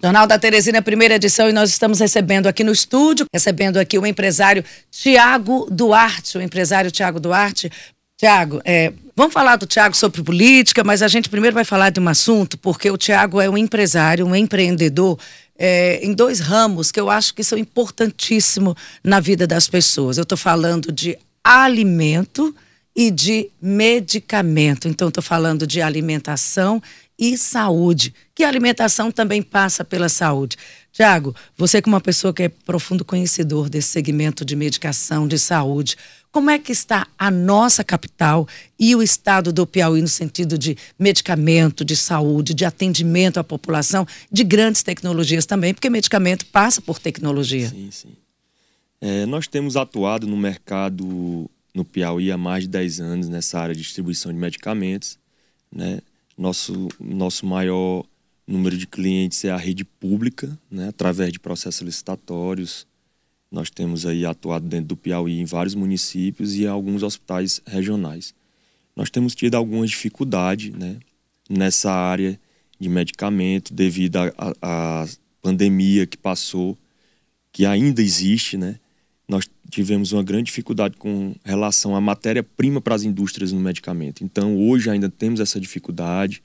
Jornal da Teresina, primeira edição, e nós estamos recebendo aqui no estúdio, recebendo aqui o empresário Tiago Duarte, o empresário Tiago Duarte. Tiago, é, vamos falar do Tiago sobre política, mas a gente primeiro vai falar de um assunto, porque o Tiago é um empresário, um empreendedor é, em dois ramos que eu acho que são importantíssimos na vida das pessoas. Eu estou falando de alimento e de medicamento. Então, estou falando de alimentação e saúde, que a alimentação também passa pela saúde. Tiago, você como uma pessoa que é profundo conhecedor desse segmento de medicação, de saúde, como é que está a nossa capital e o estado do Piauí no sentido de medicamento, de saúde, de atendimento à população, de grandes tecnologias também, porque medicamento passa por tecnologia. Sim, sim. É, nós temos atuado no mercado no Piauí há mais de 10 anos nessa área de distribuição de medicamentos, né? Nosso, nosso maior número de clientes é a rede pública, né, através de processos licitatórios. Nós temos aí atuado dentro do Piauí em vários municípios e alguns hospitais regionais. Nós temos tido algumas dificuldades né, nessa área de medicamento devido à pandemia que passou, que ainda existe, né? Tivemos uma grande dificuldade com relação à matéria-prima para as indústrias no medicamento. Então, hoje ainda temos essa dificuldade.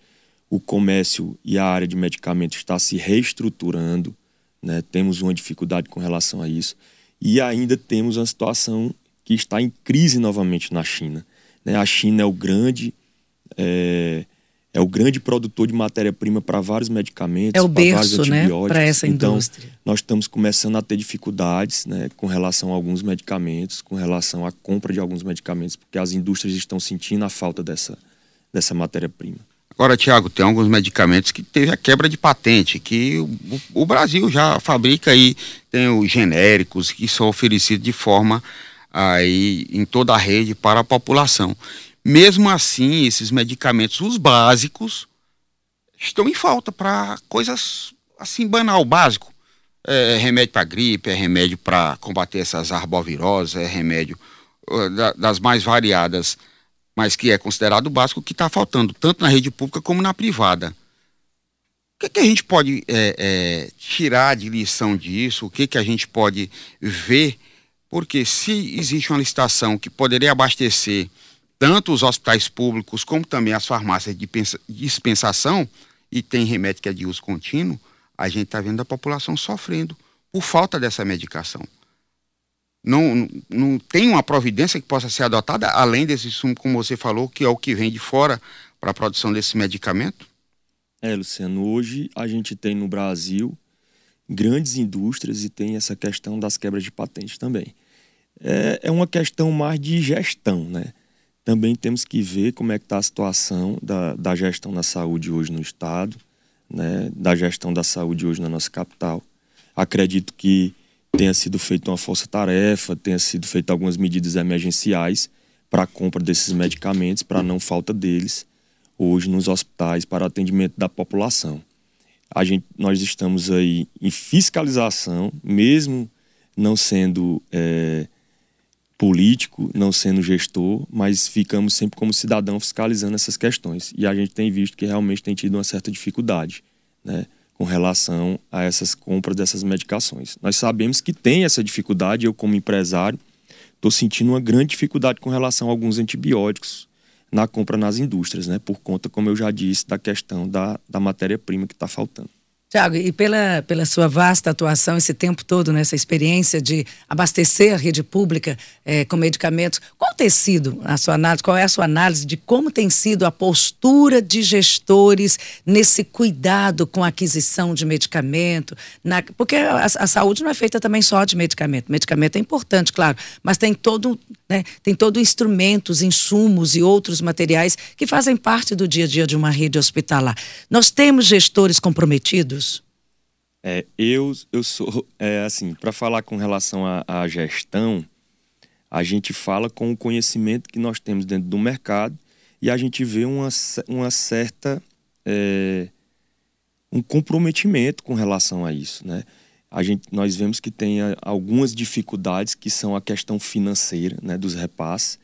O comércio e a área de medicamentos está se reestruturando, né? temos uma dificuldade com relação a isso. E ainda temos uma situação que está em crise novamente na China. Né? A China é o grande é, é o grande produtor de matéria-prima para vários medicamentos, é o berço, né, para essa então, indústria. Nós estamos começando a ter dificuldades, né, com relação a alguns medicamentos, com relação à compra de alguns medicamentos, porque as indústrias estão sentindo a falta dessa dessa matéria-prima. Agora, Tiago, tem alguns medicamentos que teve a quebra de patente, que o, o Brasil já fabrica aí, tem os genéricos que são oferecidos de forma aí em toda a rede para a população. Mesmo assim, esses medicamentos, os básicos, estão em falta para coisas assim banal, básico. É, é remédio para gripe, é remédio para combater essas arboviroses, é remédio das mais variadas, mas que é considerado básico, que está faltando tanto na rede pública como na privada. O que, que a gente pode é, é, tirar de lição disso? O que, que a gente pode ver? Porque se existe uma licitação que poderia abastecer tanto os hospitais públicos como também as farmácias de dispensação, e tem remédio que é de uso contínuo, a gente está vendo a população sofrendo por falta dessa medicação. Não, não tem uma providência que possa ser adotada, além desse sumo, como você falou, que é o que vem de fora para a produção desse medicamento? É, Luciano, hoje a gente tem no Brasil grandes indústrias e tem essa questão das quebras de patente também. É, é uma questão mais de gestão, né? Também temos que ver como é que está a situação da, da gestão da saúde hoje no Estado, né, da gestão da saúde hoje na nossa capital. Acredito que tenha sido feita uma força-tarefa, tenha sido feita algumas medidas emergenciais para a compra desses medicamentos, para não falta deles hoje nos hospitais para atendimento da população. A gente, nós estamos aí em fiscalização, mesmo não sendo é, político, não sendo gestor, mas ficamos sempre como cidadão fiscalizando essas questões. E a gente tem visto que realmente tem tido uma certa dificuldade, né, com relação a essas compras dessas medicações. Nós sabemos que tem essa dificuldade, eu como empresário estou sentindo uma grande dificuldade com relação a alguns antibióticos na compra nas indústrias, né, por conta, como eu já disse, da questão da, da matéria-prima que está faltando. Tiago, e pela, pela sua vasta atuação esse tempo todo, nessa experiência de abastecer a rede pública é, com medicamentos, qual tem sido a sua análise, qual é a sua análise de como tem sido a postura de gestores nesse cuidado com a aquisição de medicamento? Na, porque a, a saúde não é feita também só de medicamento. Medicamento é importante, claro, mas tem todo, né, tem todo instrumentos, insumos e outros materiais que fazem parte do dia a dia de uma rede hospitalar. Nós temos gestores comprometidos? É, eu, eu sou, é, assim, para falar com relação à, gestão, a gente fala com o conhecimento que nós temos dentro do mercado e a gente vê uma, uma certa. É, um comprometimento com relação a isso, né? A gente, nós vemos que tem algumas dificuldades que são a questão financeira, né, dos repasses.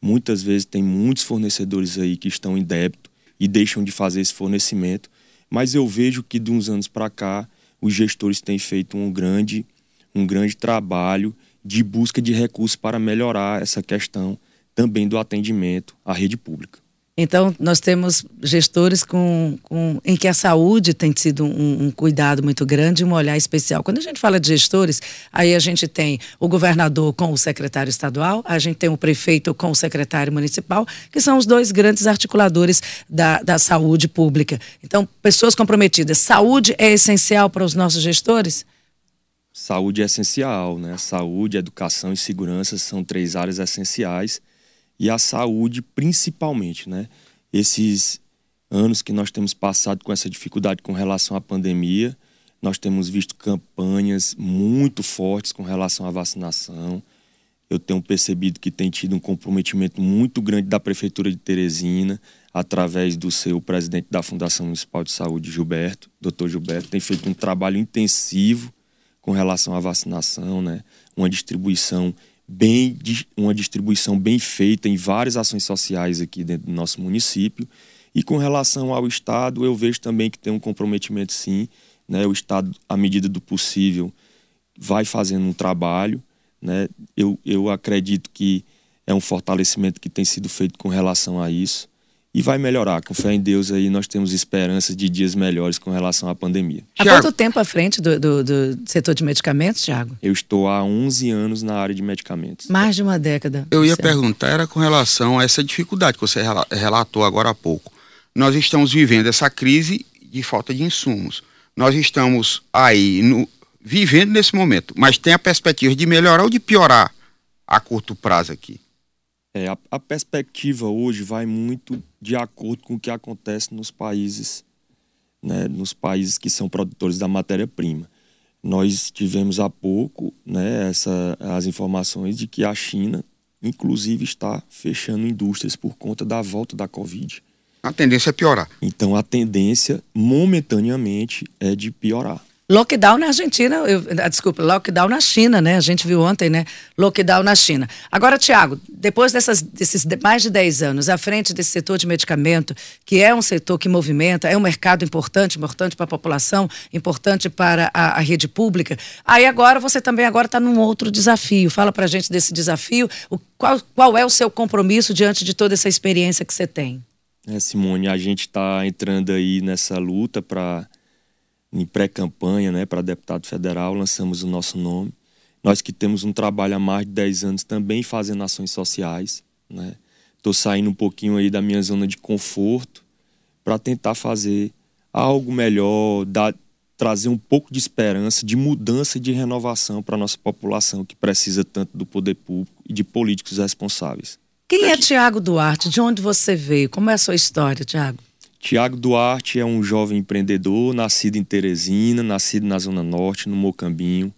Muitas vezes tem muitos fornecedores aí que estão em débito e deixam de fazer esse fornecimento, mas eu vejo que de uns anos para cá os gestores têm feito um grande, um grande trabalho de busca de recursos para melhorar essa questão também do atendimento à rede pública. Então, nós temos gestores com, com, em que a saúde tem sido um, um, cuidado muito grande, um olhar especial. Quando a gente fala de gestores, aí a gente tem o governador com o secretário estadual, a gente tem o prefeito com o secretário municipal, que são os dois grandes articuladores da, da saúde pública. Então, pessoas comprometidas. Saúde é essencial para os nossos gestores? Saúde é essencial, né? Saúde, educação e segurança são três áreas essenciais e a saúde principalmente, né? Esses anos que nós temos passado com essa dificuldade com relação à pandemia, nós temos visto campanhas muito fortes com relação à vacinação. Eu tenho percebido que tem tido um comprometimento muito grande da Prefeitura de Teresina, através do seu presidente da Fundação Municipal de Saúde, Gilberto, doutor Gilberto, tem feito um trabalho intensivo com relação à vacinação, né? uma distribuição bem uma distribuição bem feita em várias ações sociais aqui dentro do nosso município. E com relação ao Estado, eu vejo também que tem um comprometimento sim. Né? O Estado, à medida do possível, vai fazendo um trabalho. Né? Eu, eu acredito que é um fortalecimento que tem sido feito com relação a isso e vai melhorar. Com fé em Deus aí nós temos esperanças de dias melhores com relação à pandemia. Há quanto tempo à frente do, do, do, setor de medicamentos, Thiago? Eu estou há 11 anos na área de medicamentos. Mais de uma década. Eu ia perguntar, era com relação a essa dificuldade que você relatou agora há pouco. Nós estamos vivendo essa crise de falta de insumos. Nós estamos aí no, vivendo nesse momento, mas tem a perspectiva de melhorar ou de piorar a curto prazo aqui? É, a, a, perspectiva hoje vai muito de acordo com o que acontece nos países, né, nos países que são produtores da matéria-prima. Nós tivemos há pouco né, essa, as informações de que a China, inclusive, está fechando indústrias por conta da volta da Covid. A tendência é piorar. Então, a tendência, momentaneamente, é de piorar. Lockdown na Argentina, eu, ah, desculpa, lockdown na China, né? A gente viu ontem, né? Lockdown na China. Agora, Tiago, depois dessas, desses mais de 10 anos à frente desse setor de medicamento, que é um setor que movimenta, é um mercado importante, importante para a população, importante para a, a, rede pública, aí agora você também agora está num outro desafio. Fala para a gente desse desafio, o, qual, qual é o seu compromisso diante de toda essa experiência que você tem? É, Simone, a gente está entrando aí nessa luta para em pré-campanha né, para deputado federal, lançamos o nosso nome. Nós que temos um trabalho há mais de 10 anos também fazendo ações sociais. Estou né? saindo um pouquinho aí da minha zona de conforto para tentar fazer algo melhor, dar, trazer um pouco de esperança, de mudança e de renovação para a nossa população que precisa tanto do poder público e de políticos responsáveis. Quem é Tiago Duarte? De onde você veio? Como é a sua história, Tiago? Tiago Duarte é um jovem empreendedor, nascido em Teresina, nascido na Zona Norte, no Mocambinho.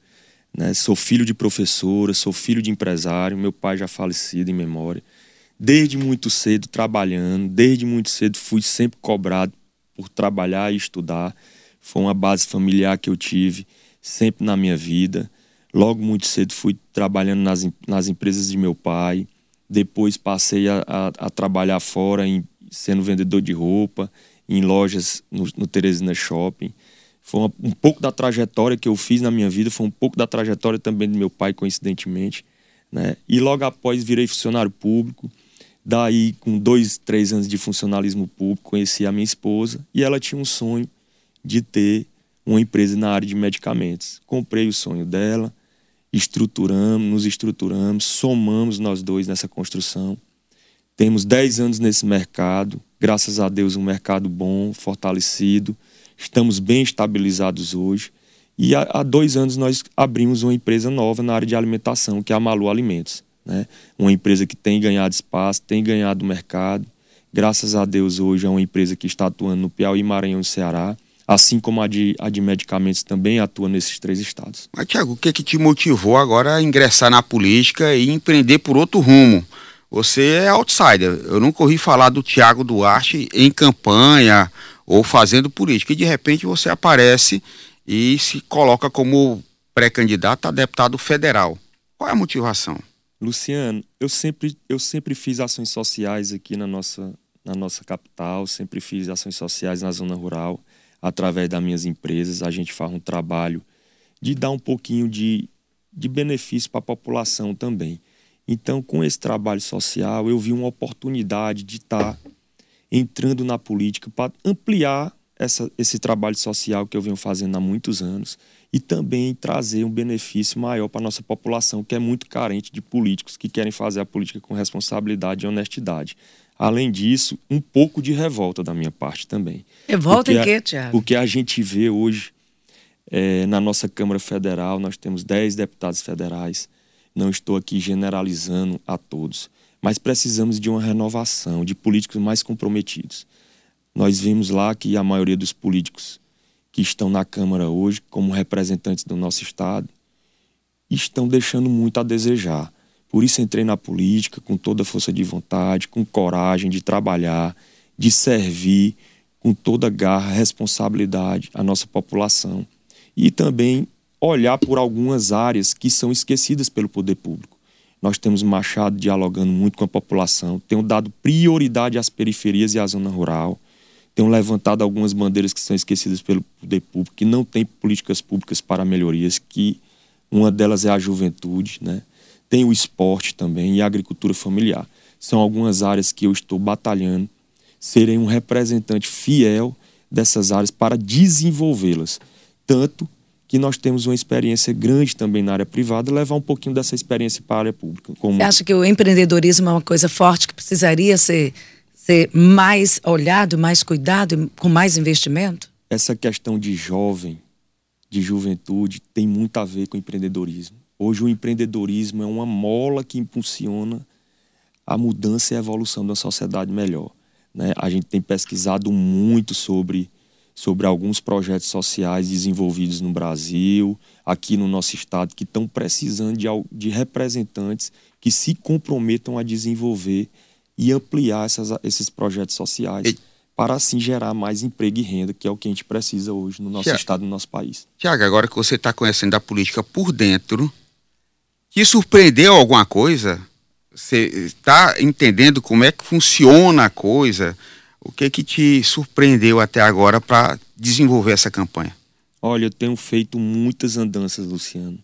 Né? Sou filho de professora, sou filho de empresário, meu pai já falecido em memória. Desde muito cedo trabalhando, desde muito cedo fui sempre cobrado por trabalhar e estudar. Foi uma base familiar que eu tive sempre na minha vida. Logo muito cedo fui trabalhando nas, nas empresas de meu pai. Depois passei a, a, a trabalhar fora em sendo vendedor de roupa, em lojas no, no Teresina Shopping. Foi uma, um pouco da trajetória que eu fiz na minha vida, foi um pouco da trajetória também do meu pai, coincidentemente. Né? E logo após virei funcionário público. Daí, com dois, três anos de funcionalismo público, conheci a minha esposa e ela tinha um sonho de ter uma empresa na área de medicamentos. Comprei o sonho dela, estruturamos, nos estruturamos, somamos nós dois nessa construção. Temos 10 anos nesse mercado, graças a Deus, um mercado bom, fortalecido. Estamos bem estabilizados hoje. E há, há dois anos nós abrimos uma empresa nova na área de alimentação, que é a Malu Alimentos. Né? Uma empresa que tem ganhado espaço, tem ganhado mercado. Graças a Deus, hoje é uma empresa que está atuando no Piauí, Maranhão e Ceará assim como a de, a de medicamentos também atua nesses três estados. Mas, Tiago, o que, é que te motivou agora a ingressar na política e empreender por outro rumo? Você é outsider. Eu nunca ouvi falar do Tiago Duarte em campanha ou fazendo política. E de repente você aparece e se coloca como pré-candidato a deputado federal. Qual é a motivação? Luciano, eu sempre, eu sempre fiz ações sociais aqui na nossa, na nossa capital, sempre fiz ações sociais na zona rural. através das minhas empresas, a gente faz um trabalho de dar um pouquinho de, de benefício para a população também. Então, com esse trabalho social, eu vi uma oportunidade de estar tá entrando na política para ampliar essa, esse trabalho social que eu venho fazendo há muitos anos e também trazer um benefício maior para a nossa população, que é muito carente de políticos que querem fazer a política com responsabilidade e honestidade. Além disso, um pouco de revolta da minha parte também. Revolta em quê, Tiago? Porque a gente vê hoje, é, na nossa Câmara Federal, nós temos 10 deputados federais. Não estou aqui generalizando a todos, mas precisamos de uma renovação, de políticos mais comprometidos. Nós vimos lá que a maioria dos políticos que estão na Câmara hoje, como representantes do nosso Estado, estão deixando muito a desejar. Por isso entrei na política com toda a força de vontade, com coragem de trabalhar, de servir com toda garra, responsabilidade a nossa população e também olhar por algumas áreas que são esquecidas pelo poder público. Nós temos Machado dialogando muito com a população, tenho dado prioridade às periferias e à zona rural tenham levantado algumas bandeiras que são esquecidas pelo poder público, que não tem políticas públicas para melhorias, que uma delas é a juventude, né? tem o esporte também e a agricultura familiar. São algumas áreas que eu estou batalhando, serei um representante fiel dessas áreas para desenvolvê-las. Tanto que nós temos uma experiência grande também na área privada, levar um pouquinho dessa experiência para a área pública. Como... Você acha que o empreendedorismo é uma coisa forte que precisaria ser ser mais olhado, mais cuidado, com mais investimento? Essa questão de jovem, de juventude, tem muito a ver com empreendedorismo. Hoje o empreendedorismo é uma mola que impulsiona a mudança e a evolução da sociedade melhor. Né? A gente tem pesquisado muito sobre, sobre alguns projetos sociais desenvolvidos no Brasil, aqui no nosso estado, que estão precisando de, de representantes que se comprometam a desenvolver e ampliar essas, esses projetos sociais e... para assim gerar mais emprego e renda, que é o que a gente precisa hoje no nosso Thiago, estado, no nosso país. Tiago, agora que você está conhecendo a política por dentro, te surpreendeu alguma coisa? Você está entendendo como é que funciona a coisa? O que que te surpreendeu até agora para desenvolver essa campanha? Olha, eu tenho feito muitas andanças, Luciano.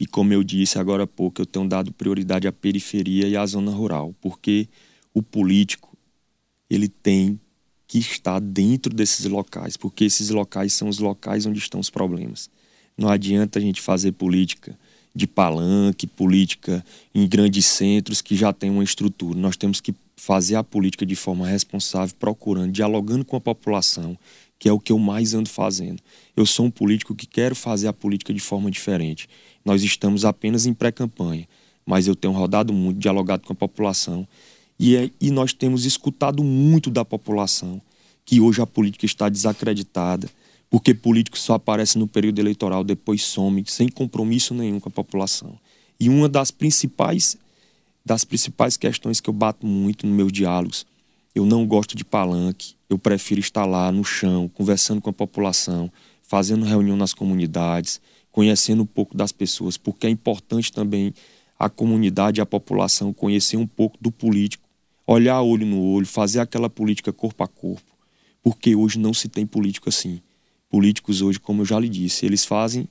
E como eu disse agora há pouco, eu tenho dado prioridade à periferia e à zona rural, porque o político ele tem que estar dentro desses locais, porque esses locais são os locais onde estão os problemas. Não adianta a gente fazer política de palanque, política em grandes centros que já tem uma estrutura. Nós temos que fazer a política de forma responsável, procurando, dialogando com a população, que é o que eu mais ando fazendo. Eu sou um político que quero fazer a política de forma diferente. Nós estamos apenas em pré-campanha, mas eu tenho rodado muito, dialogado com a população e, é, e nós temos escutado muito da população que hoje a política está desacreditada, porque políticos só aparecem no período eleitoral, depois some, sem compromisso nenhum com a população. E uma das principais das principais questões que eu bato muito nos meus diálogos, eu não gosto de palanque, eu prefiro estar lá no chão, conversando com a população, fazendo reunião nas comunidades, conhecendo um pouco das pessoas, porque é importante também a comunidade e a população conhecer um pouco do político olhar olho no olho, fazer aquela política corpo a corpo, porque hoje não se tem político assim. Políticos hoje, como eu já lhe disse, eles fazem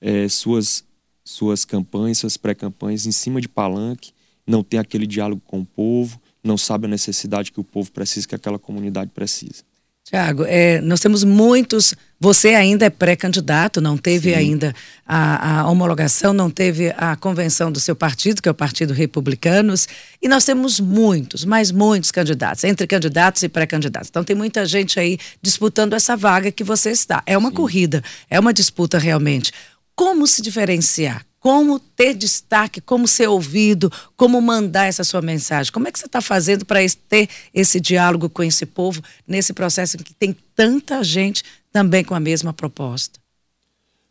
é, suas, suas campanhas, suas pré-campanhas em cima de palanque, não tem aquele diálogo com o povo, não sabe a necessidade que o povo precisa, que aquela comunidade precisa. Tiago, é, nós temos muitos. Você ainda é pré-candidato, não teve Sim. ainda a, a, homologação, não teve a convenção do seu partido, que é o Partido Republicanos, e nós temos muitos, mas muitos candidatos, entre candidatos e pré-candidatos. Então tem muita gente aí disputando essa vaga que você está. É uma Sim. corrida, é uma disputa realmente. Como se diferenciar? Como ter destaque, como ser ouvido, como mandar essa sua mensagem. Como é que você está fazendo para ter esse diálogo com esse povo nesse processo em que tem tanta gente também com a mesma proposta?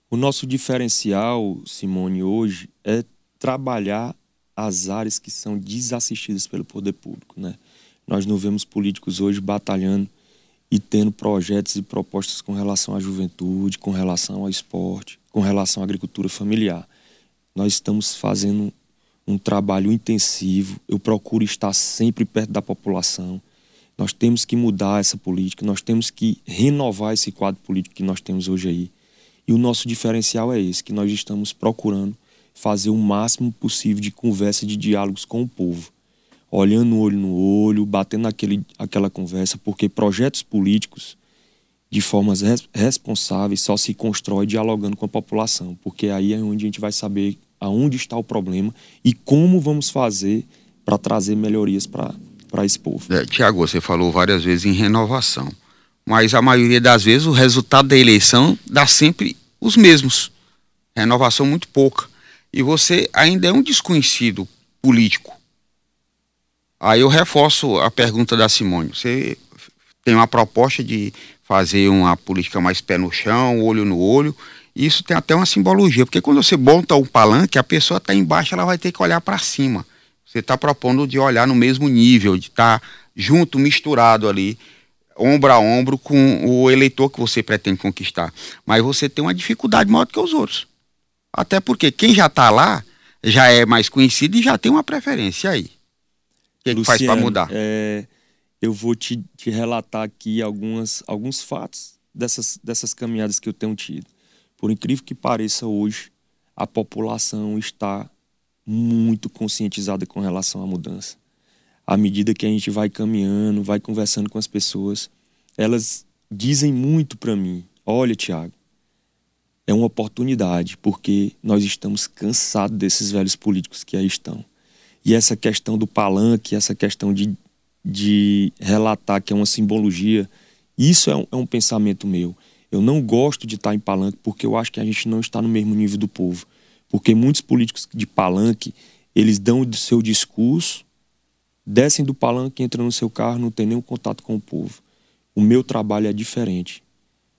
O nosso diferencial, Simone, hoje é trabalhar as áreas que são desassistidas pelo poder público. Né? Nós não vemos políticos hoje batalhando e tendo projetos e propostas com relação à juventude, com relação ao esporte, com relação à agricultura familiar nós estamos fazendo um trabalho intensivo. Eu procuro estar sempre perto da população. Nós temos que mudar essa política, nós temos que renovar esse quadro político que nós temos hoje aí. E o nosso diferencial é esse, que nós estamos procurando fazer o máximo possível de conversa, de diálogos com o povo. Olhando olho no olho, batendo aquele, aquela conversa, porque projetos políticos, de formas res, responsáveis, só se constrói dialogando com a população, porque aí é onde a gente vai saber aonde está o problema e como vamos fazer para trazer melhorias para esse povo. É, Tiago, você falou várias vezes em renovação, mas a maioria das vezes o resultado da eleição dá sempre os mesmos. Renovação muito pouca. E você ainda é um desconhecido político. Aí eu reforço a pergunta da Simone. Você tem uma proposta de fazer uma política mais pé no chão, olho no olho, isso tem até uma simbologia, porque quando você monta um palanque, a pessoa está embaixo, ela vai ter que olhar para cima. Você está propondo de olhar no mesmo nível, de estar tá junto, misturado ali, ombro a ombro com o eleitor que você pretende conquistar. Mas você tem uma dificuldade maior do que os outros. Até porque quem já está lá já é mais conhecido e já tem uma preferência. E aí? O que, é que faz para mudar? É, eu vou te, te relatar aqui algumas, alguns fatos dessas, dessas caminhadas que eu tenho tido. Por incrível que pareça, hoje a população está muito conscientizada com relação à mudança. À medida que a gente vai caminhando, vai conversando com as pessoas, elas dizem muito para mim: olha, Tiago, é uma oportunidade, porque nós estamos cansados desses velhos políticos que aí estão. E essa questão do palanque, essa questão de, de relatar que é uma simbologia, isso é um, é um pensamento meu. Eu não gosto de estar em palanque porque eu acho que a gente não está no mesmo nível do povo. Porque muitos políticos de palanque, eles dão o seu discurso, descem do palanque, entram no seu carro, não tem nenhum contato com o povo. O meu trabalho é diferente.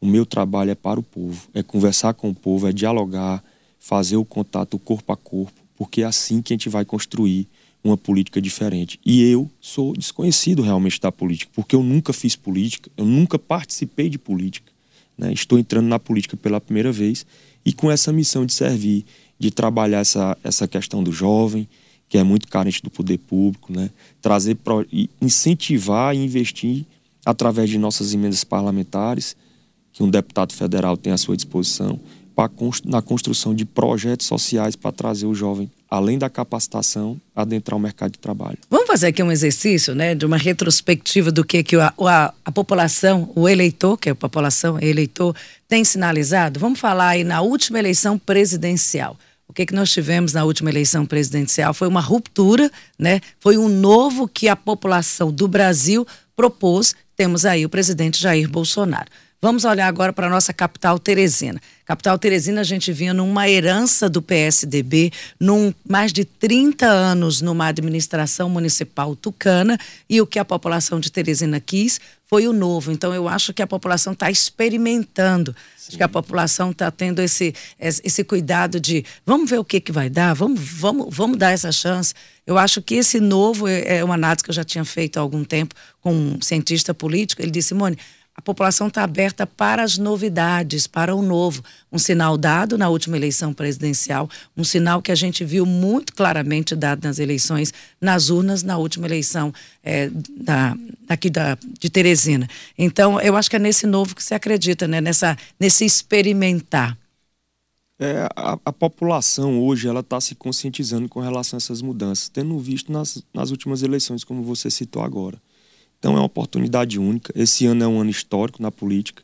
O meu trabalho é para o povo, é conversar com o povo, é dialogar, fazer o contato corpo a corpo, porque é assim que a gente vai construir uma política diferente. E eu sou desconhecido realmente da política, porque eu nunca fiz política, eu nunca participei de política. Né? Estou entrando na política pela primeira vez e com essa missão de servir, de trabalhar essa, essa questão do jovem, que é muito carente do poder público, né? trazer, pro, incentivar e investir através de nossas emendas parlamentares, que um deputado federal tem à sua disposição, na construção de projetos sociais para trazer o jovem além da capacitação, adentrar o mercado de trabalho. Vamos fazer aqui um exercício, né, de uma retrospectiva do que, que a, a, a população, o eleitor, que é a população, eleitor, tem sinalizado? Vamos falar aí na última eleição presidencial. O que, que nós tivemos na última eleição presidencial foi uma ruptura, né? Foi um novo que a população do Brasil propôs. Temos aí o presidente Jair Bolsonaro. Vamos olhar agora para a nossa capital Teresina. Capital Teresina, a gente vinha numa herança do PSDB, num mais de 30 anos numa administração municipal tucana, e o que a população de Teresina quis foi o novo. Então, eu acho que a população está experimentando. Sim. Acho que a população está tendo esse, esse cuidado de vamos ver o que, que vai dar, vamos, vamos, vamos dar essa chance. Eu acho que esse novo é, é uma análise que eu já tinha feito há algum tempo com um cientista político. Ele disse, Simone, a população está aberta para as novidades, para o novo. Um sinal dado na última eleição presidencial, um sinal que a gente viu muito claramente dado nas eleições, nas urnas, na última eleição é, da, aqui da, de Teresina. Então, eu acho que é nesse novo que se acredita, né? Nessa, nesse experimentar. É, a, a, população hoje ela está se conscientizando com relação a essas mudanças, tendo visto nas, nas últimas eleições, como você citou agora. Então é uma oportunidade única. Esse ano é um ano histórico na política,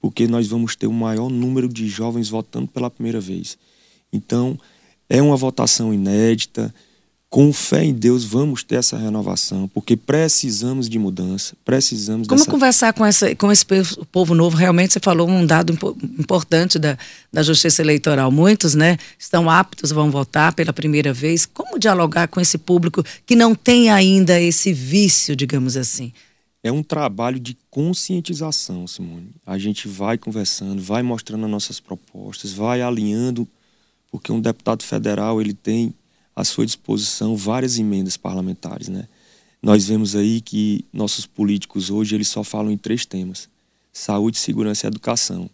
porque nós vamos ter o maior número de jovens votando pela primeira vez. Então é uma votação inédita. Com fé em Deus, vamos ter essa renovação, porque precisamos de mudança, precisamos Como dessa... conversar com, essa, com esse povo novo? Realmente, você falou um dado importante da, da justiça eleitoral. Muitos né, estão aptos, vão votar pela primeira vez. Como dialogar com esse público que não tem ainda esse vício, digamos assim? É um trabalho de conscientização, Simone. A gente vai conversando, vai mostrando as nossas propostas, vai alinhando, porque um deputado federal ele tem à sua disposição várias emendas parlamentares, né? Nós vemos aí que nossos políticos hoje eles só falam em três temas: saúde, segurança e educação.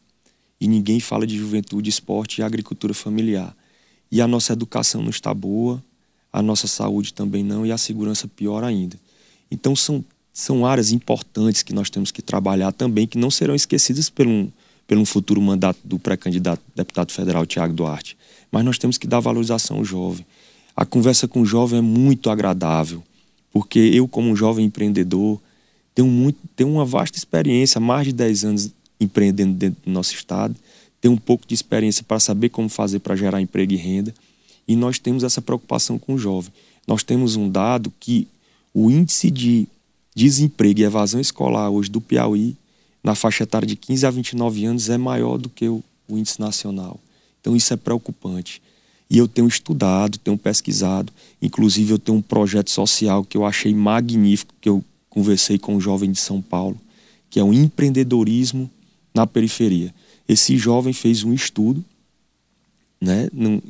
E ninguém fala de juventude, esporte e agricultura familiar. E a nossa educação não está boa, a nossa saúde também não e a segurança pior ainda. Então são são áreas importantes que nós temos que trabalhar também, que não serão esquecidas pelo, pelo futuro mandato do pré-candidato deputado federal Tiago Duarte. Mas nós temos que dar valorização ao jovem. A conversa com o jovem é muito agradável, porque eu, como um jovem empreendedor, tenho, muito, tenho uma vasta experiência, mais de 10 anos empreendendo dentro do nosso estado, tenho um pouco de experiência para saber como fazer para gerar emprego e renda, e nós temos essa preocupação com o jovem. Nós temos um dado que o índice de desemprego e evasão escolar hoje do Piauí, na faixa etária de 15 a 29 anos, é maior do que o, o índice nacional. Então isso é preocupante. E eu tenho estudado, tenho pesquisado, inclusive eu tenho um projeto social que eu achei magnífico, que eu conversei com um jovem de São Paulo, que é o empreendedorismo na periferia. Esse jovem fez um estudo né,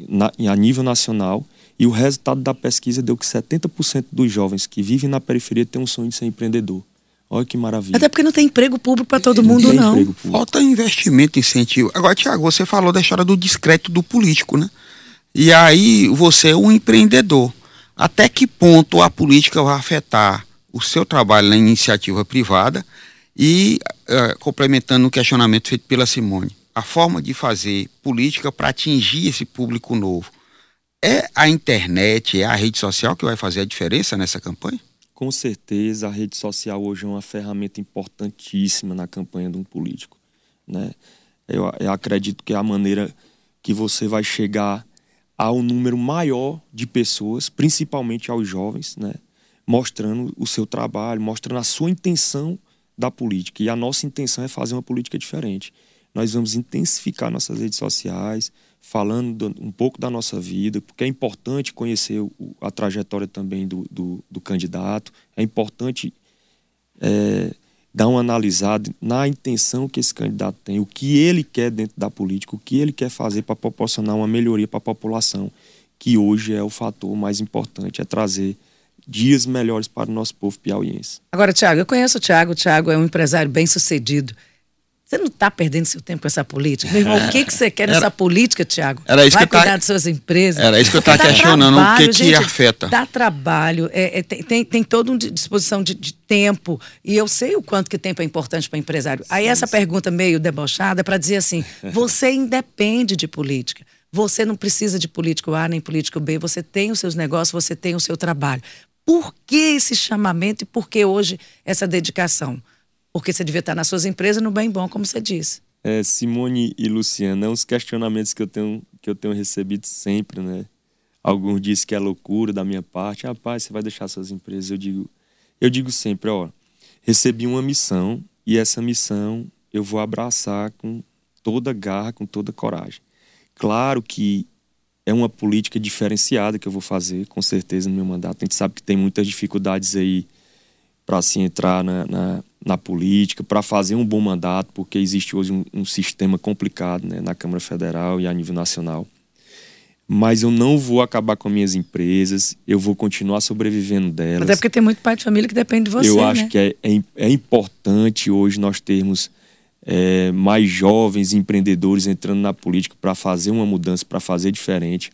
na, a nível nacional e o resultado da pesquisa deu que 70% dos jovens que vivem na periferia têm um sonho de ser empreendedor. Olha que maravilha. Até porque não tem emprego público para todo mundo, não. Falta investimento, incentivo. Agora, Tiago, você falou da história do discreto do político, né? E aí você é um empreendedor. Até que ponto a política vai afetar o seu trabalho na iniciativa privada e uh, complementando o questionamento feito pela Simone, a forma de fazer política para atingir esse público novo é a internet, é a rede social que vai fazer a diferença nessa campanha? Com certeza, a rede social hoje é uma ferramenta importantíssima na campanha de um político. Né? Eu, eu acredito que é a maneira que você vai chegar ao número maior de pessoas, principalmente aos jovens, né? mostrando o seu trabalho, mostrando a sua intenção da política. E a nossa intenção é fazer uma política diferente. Nós vamos intensificar nossas redes sociais, falando um pouco da nossa vida, porque é importante conhecer a trajetória também do, do, do candidato, é importante é, dar uma analisada na intenção que esse candidato tem, o que ele quer dentro da política, o que ele quer fazer para proporcionar uma melhoria para a população, que hoje é o fator mais importante, é trazer dias melhores para o nosso povo piauiense. Agora, Tiago, eu conheço o Tiago, o Tiago é um empresário bem sucedido. Você não está perdendo seu tempo com essa política? Meu irmão, o que, que você quer nessa política, Tiago? Era isso Vai que eu cuidar de suas empresas. Era isso que eu estava questionando, trabalho, o que, gente, que afeta. Dá trabalho, é, é, tem, tem toda uma disposição de, de, tempo, e eu sei o quanto que tempo é importante para empresário. Aí essa pergunta meio debochada é para dizer assim, você independe de política. Você não precisa de político A nem político B, você tem os seus negócios, você tem o seu trabalho. Por que esse chamamento e por que hoje essa dedicação? Porque você devia estar nas suas empresas no bem bom, como você disse. É, Simone e Luciana, os questionamentos que eu tenho, que eu tenho recebido sempre, né? Alguns dizem que é loucura da minha parte. Rapaz, você vai deixar suas empresas. Eu digo, eu digo sempre, ó, recebi uma missão e essa missão eu vou abraçar com toda garra, com toda coragem. Claro que é uma política diferenciada que eu vou fazer, com certeza, no meu mandato. A gente sabe que tem muitas dificuldades aí para se entrar na, na, na política, para fazer um bom mandato, porque existe hoje um, um sistema complicado né, na Câmara Federal e a nível nacional. Mas eu não vou acabar com minhas empresas, eu vou continuar sobrevivendo delas. Até porque tem muito pai de família que depende de você. Eu acho né? que é, é, é, importante hoje nós termos é, mais jovens empreendedores entrando na política para fazer uma mudança, para fazer diferente.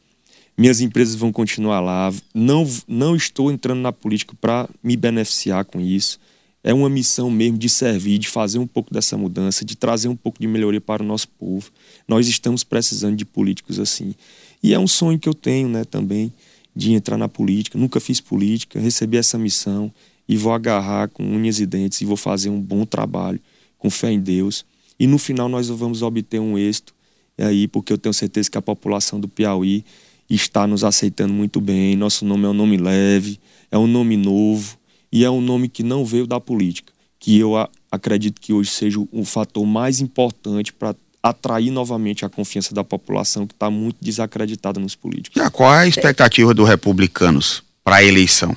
Minhas empresas vão continuar lá. Não, não estou entrando na política para me beneficiar com isso. É uma missão mesmo de servir, de fazer um pouco dessa mudança, de trazer um pouco de melhoria para o nosso povo. Nós estamos precisando de políticos assim. E é um sonho que eu tenho né, também de entrar na política. Nunca fiz política, recebi essa missão e vou agarrar com unhas e dentes e vou fazer um bom trabalho, com fé em Deus. E no final nós vamos obter um êxito aí, porque eu tenho certeza que a população do Piauí está nos aceitando muito bem. Nosso nome é um nome leve, é um nome novo e é um nome que não veio da política, que eu acredito que hoje seja o fator mais importante para atrair novamente a confiança da população que está muito desacreditada nos políticos. E qual é a expectativa dos republicanos para a eleição?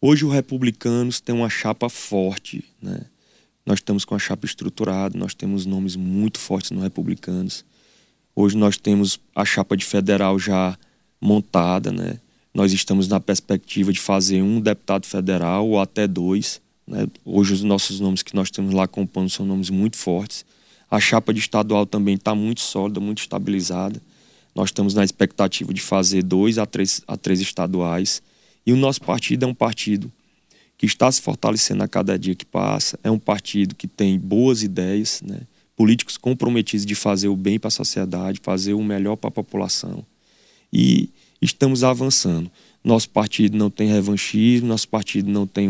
Hoje os republicanos têm uma chapa forte, né? Nós estamos com a chapa estruturada, nós temos nomes muito fortes no republicanos. Hoje nós temos a chapa de federal já montada, né? Nós estamos na perspectiva de fazer um deputado federal ou até dois. Né? Hoje os nossos nomes que nós temos lá compondo são nomes muito fortes. A chapa de estadual também está muito sólida, muito estabilizada. Nós estamos na expectativa de fazer dois a três, a três estaduais. E o nosso partido é um partido que está se fortalecendo a cada dia que passa. É um partido que tem boas ideias, né? políticos comprometidos de fazer o bem para a sociedade, fazer o melhor para a população. E estamos avançando. Nosso partido não tem revanchismo, nosso partido não tem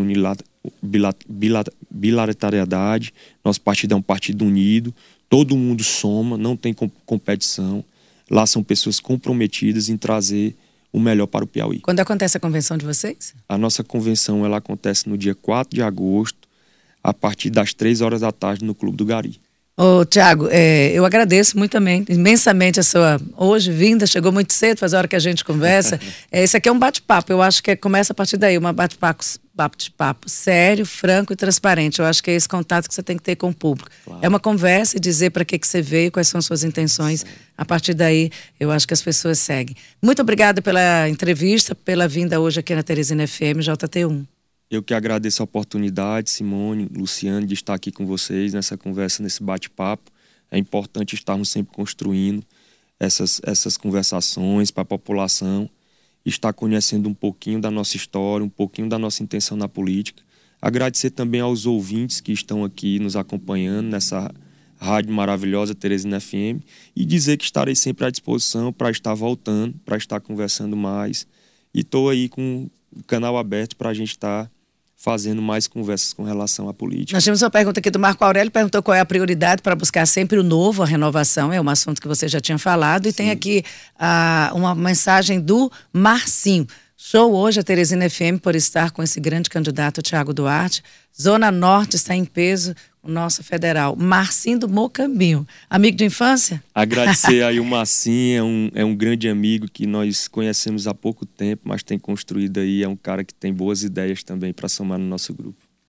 bilateralidade, nosso partido é um partido unido, todo mundo soma, não tem competição. Lá são pessoas comprometidas em trazer o melhor para o Piauí. Quando acontece a convenção de vocês? A nossa convenção ela acontece no dia 4 de agosto, a partir das 3 horas da tarde, no Clube do Gari. Ô, Tiago, é, eu agradeço muito também, imensamente a sua hoje vinda, chegou muito cedo, faz a hora que a gente conversa. é, esse aqui é um bate-papo, eu acho que é, começa a partir daí, um bate-papo bate-papo sério, franco e transparente. Eu acho que é esse contato que você tem que ter com o público. Claro. É uma conversa e dizer para que, que você veio, quais são as suas intenções. Sim. A partir daí, eu acho que as pessoas seguem. Muito obrigada pela entrevista, pela vinda hoje aqui na Teresina FM, JT1. Eu que agradeço a oportunidade, Simone, Luciano, de estar aqui com vocês nessa conversa, nesse bate-papo. É importante estarmos sempre construindo essas, essas conversações para a população, estar conhecendo um pouquinho da nossa história, um pouquinho da nossa intenção na política. Agradecer também aos ouvintes que estão aqui nos acompanhando nessa rádio maravilhosa Teresina FM e dizer que estarei sempre à disposição para estar voltando, para estar conversando mais. E estou aí com o canal aberto para a gente estar fazendo mais conversas com relação à política. Nós temos uma pergunta aqui do Marco Aurélio, perguntou qual é a prioridade para buscar sempre o novo, a renovação, é um assunto que você já tinha falado, e Sim. tem aqui uh, uma mensagem do Marcinho. Show hoje a Teresina FM por estar com esse grande candidato, Tiago Duarte. Zona Norte está em peso, o nosso federal, Marcinho do Mocambinho. Amigo de infância? Agradecer aí o Marcinho, é um, é um grande amigo que nós conhecemos há pouco tempo, mas tem construído aí, é um cara que tem boas ideias também para somar no nosso grupo.